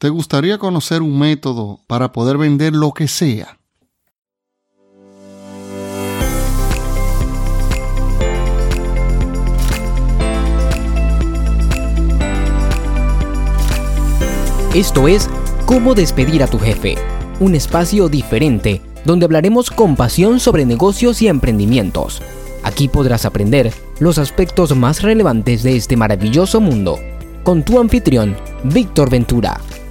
¿Te gustaría conocer un método para poder vender lo que sea? Esto es Cómo despedir a tu jefe, un espacio diferente donde hablaremos con pasión sobre negocios y emprendimientos. Aquí podrás aprender los aspectos más relevantes de este maravilloso mundo con tu anfitrión, Víctor Ventura.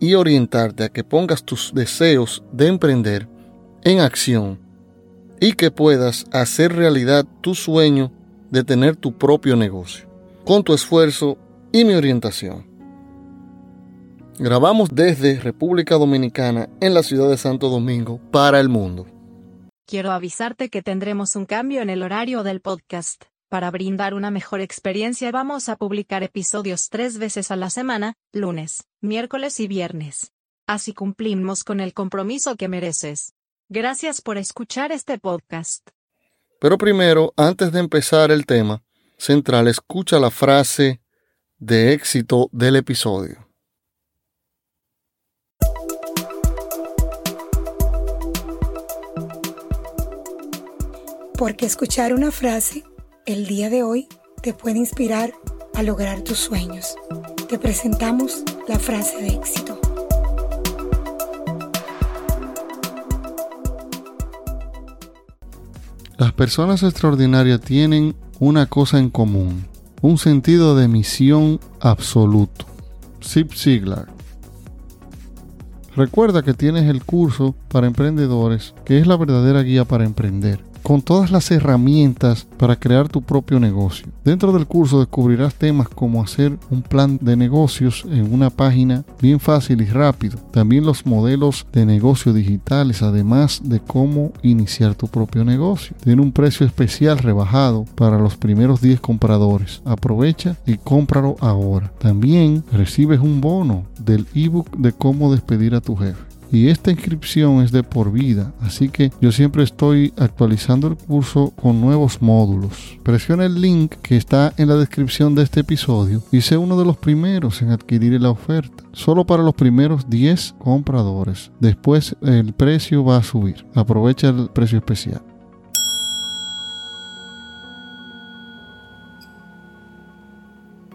y orientarte a que pongas tus deseos de emprender en acción y que puedas hacer realidad tu sueño de tener tu propio negocio, con tu esfuerzo y mi orientación. Grabamos desde República Dominicana en la ciudad de Santo Domingo para el mundo. Quiero avisarte que tendremos un cambio en el horario del podcast. Para brindar una mejor experiencia vamos a publicar episodios tres veces a la semana, lunes, miércoles y viernes. Así cumplimos con el compromiso que mereces. Gracias por escuchar este podcast. Pero primero, antes de empezar el tema central, escucha la frase de éxito del episodio. Porque escuchar una frase el día de hoy te puede inspirar a lograr tus sueños. Te presentamos la frase de éxito. Las personas extraordinarias tienen una cosa en común, un sentido de misión absoluto. Zip Ziglar. Recuerda que tienes el curso para emprendedores, que es la verdadera guía para emprender con todas las herramientas para crear tu propio negocio. Dentro del curso descubrirás temas como hacer un plan de negocios en una página bien fácil y rápido. También los modelos de negocio digitales, además de cómo iniciar tu propio negocio. Tiene un precio especial rebajado para los primeros 10 compradores. Aprovecha y cómpralo ahora. También recibes un bono del ebook de cómo despedir a tu jefe y esta inscripción es de por vida, así que yo siempre estoy actualizando el curso con nuevos módulos. Presiona el link que está en la descripción de este episodio y sé uno de los primeros en adquirir la oferta. Solo para los primeros 10 compradores. Después el precio va a subir. Aprovecha el precio especial.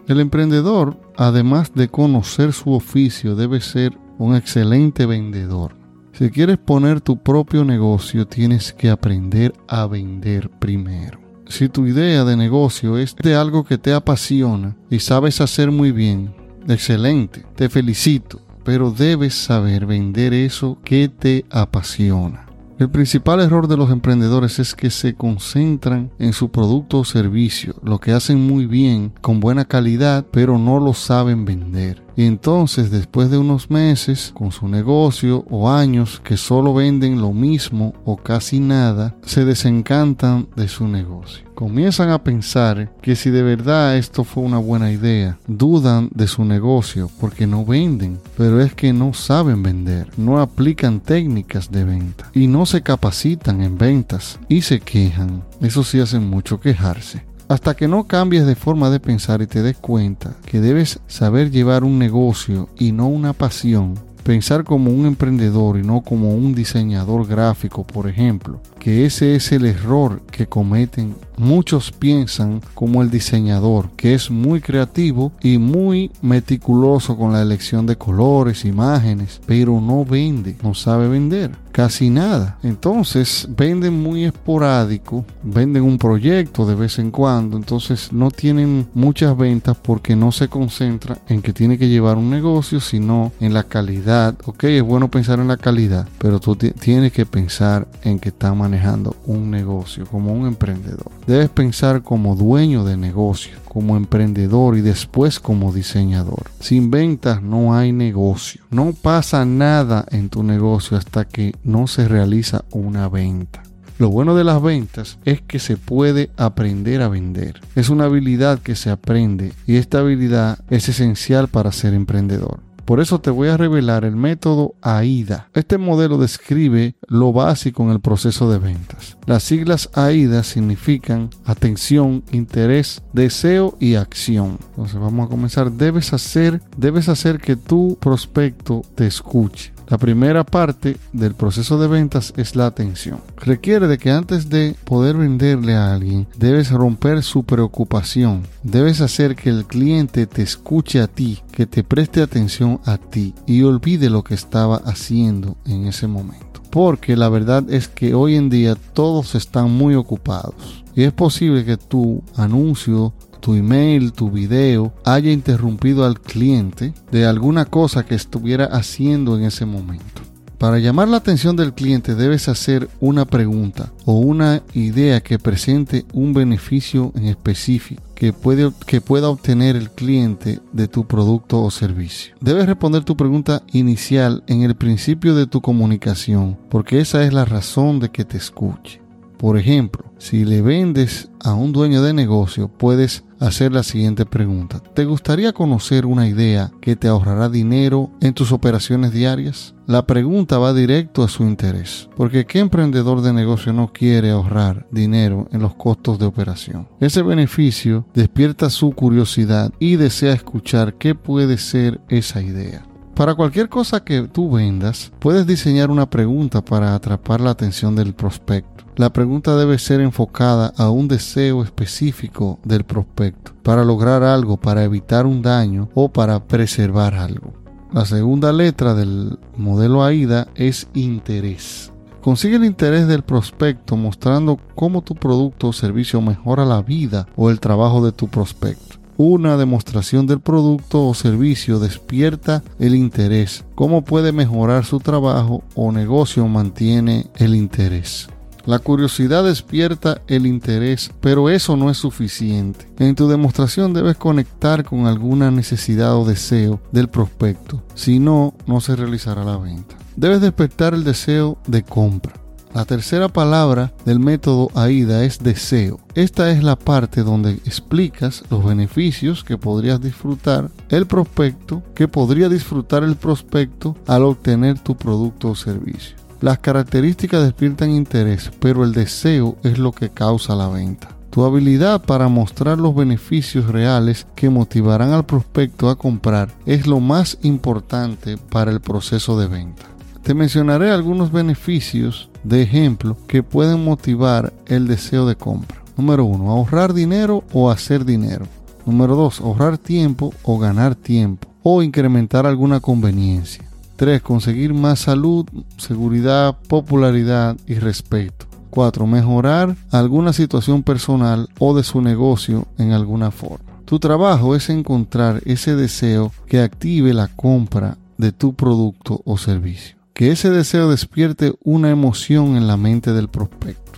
El emprendedor, además de conocer su oficio, debe ser un excelente vendedor. Si quieres poner tu propio negocio, tienes que aprender a vender primero. Si tu idea de negocio es de algo que te apasiona y sabes hacer muy bien, excelente, te felicito, pero debes saber vender eso que te apasiona. El principal error de los emprendedores es que se concentran en su producto o servicio, lo que hacen muy bien, con buena calidad, pero no lo saben vender. Y entonces después de unos meses con su negocio o años que solo venden lo mismo o casi nada, se desencantan de su negocio. Comienzan a pensar que si de verdad esto fue una buena idea, dudan de su negocio porque no venden, pero es que no saben vender, no aplican técnicas de venta y no se capacitan en ventas y se quejan. Eso sí hacen mucho quejarse. Hasta que no cambies de forma de pensar y te des cuenta que debes saber llevar un negocio y no una pasión, pensar como un emprendedor y no como un diseñador gráfico, por ejemplo, que ese es el error que cometen. Muchos piensan como el diseñador, que es muy creativo y muy meticuloso con la elección de colores, imágenes, pero no vende, no sabe vender casi nada. Entonces venden muy esporádico, venden un proyecto de vez en cuando, entonces no tienen muchas ventas porque no se concentra en que tiene que llevar un negocio, sino en la calidad. Ok, es bueno pensar en la calidad, pero tú tienes que pensar en que está manejando manejando un negocio, como un emprendedor. Debes pensar como dueño de negocio, como emprendedor y después como diseñador. Sin ventas no hay negocio. No pasa nada en tu negocio hasta que no se realiza una venta. Lo bueno de las ventas es que se puede aprender a vender. Es una habilidad que se aprende y esta habilidad es esencial para ser emprendedor. Por eso te voy a revelar el método AIDA. Este modelo describe lo básico en el proceso de ventas. Las siglas AIDA significan atención, interés, deseo y acción. Entonces vamos a comenzar. Debes hacer, debes hacer que tu prospecto te escuche. La primera parte del proceso de ventas es la atención. Requiere de que antes de poder venderle a alguien, debes romper su preocupación. Debes hacer que el cliente te escuche a ti, que te preste atención a ti y olvide lo que estaba haciendo en ese momento. Porque la verdad es que hoy en día todos están muy ocupados. Y es posible que tu anuncio tu email, tu video, haya interrumpido al cliente de alguna cosa que estuviera haciendo en ese momento. Para llamar la atención del cliente debes hacer una pregunta o una idea que presente un beneficio en específico que, puede, que pueda obtener el cliente de tu producto o servicio. Debes responder tu pregunta inicial en el principio de tu comunicación porque esa es la razón de que te escuche. Por ejemplo, si le vendes a un dueño de negocio, puedes hacer la siguiente pregunta. ¿Te gustaría conocer una idea que te ahorrará dinero en tus operaciones diarias? La pregunta va directo a su interés, porque ¿qué emprendedor de negocio no quiere ahorrar dinero en los costos de operación? Ese beneficio despierta su curiosidad y desea escuchar qué puede ser esa idea. Para cualquier cosa que tú vendas, puedes diseñar una pregunta para atrapar la atención del prospecto. La pregunta debe ser enfocada a un deseo específico del prospecto, para lograr algo, para evitar un daño o para preservar algo. La segunda letra del modelo AIDA es interés. Consigue el interés del prospecto mostrando cómo tu producto o servicio mejora la vida o el trabajo de tu prospecto. Una demostración del producto o servicio despierta el interés. Cómo puede mejorar su trabajo o negocio mantiene el interés. La curiosidad despierta el interés, pero eso no es suficiente. En tu demostración debes conectar con alguna necesidad o deseo del prospecto, si no, no se realizará la venta. Debes despertar el deseo de compra. La tercera palabra del método AIDA es deseo. Esta es la parte donde explicas los beneficios que podrías disfrutar el prospecto, que podría disfrutar el prospecto al obtener tu producto o servicio. Las características despiertan interés, pero el deseo es lo que causa la venta. Tu habilidad para mostrar los beneficios reales que motivarán al prospecto a comprar es lo más importante para el proceso de venta. Te mencionaré algunos beneficios de ejemplo que pueden motivar el deseo de compra. Número 1. Ahorrar dinero o hacer dinero. Número 2. Ahorrar tiempo o ganar tiempo o incrementar alguna conveniencia. 3. Conseguir más salud, seguridad, popularidad y respeto. 4. Mejorar alguna situación personal o de su negocio en alguna forma. Tu trabajo es encontrar ese deseo que active la compra de tu producto o servicio. Que ese deseo despierte una emoción en la mente del prospecto.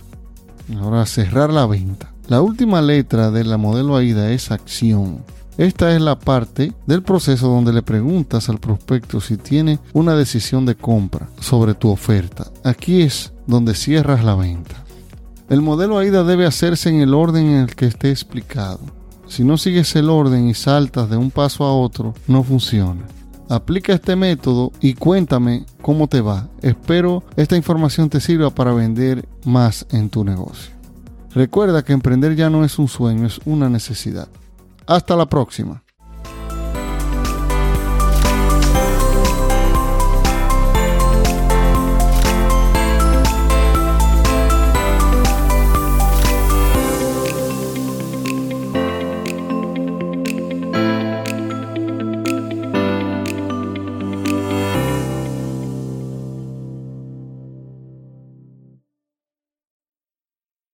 Ahora cerrar la venta. La última letra de la modelo AIDA es acción. Esta es la parte del proceso donde le preguntas al prospecto si tiene una decisión de compra sobre tu oferta. Aquí es donde cierras la venta. El modelo AIDA debe hacerse en el orden en el que esté explicado. Si no sigues el orden y saltas de un paso a otro, no funciona. Aplica este método y cuéntame cómo te va. Espero esta información te sirva para vender más en tu negocio. Recuerda que emprender ya no es un sueño, es una necesidad. Hasta la próxima.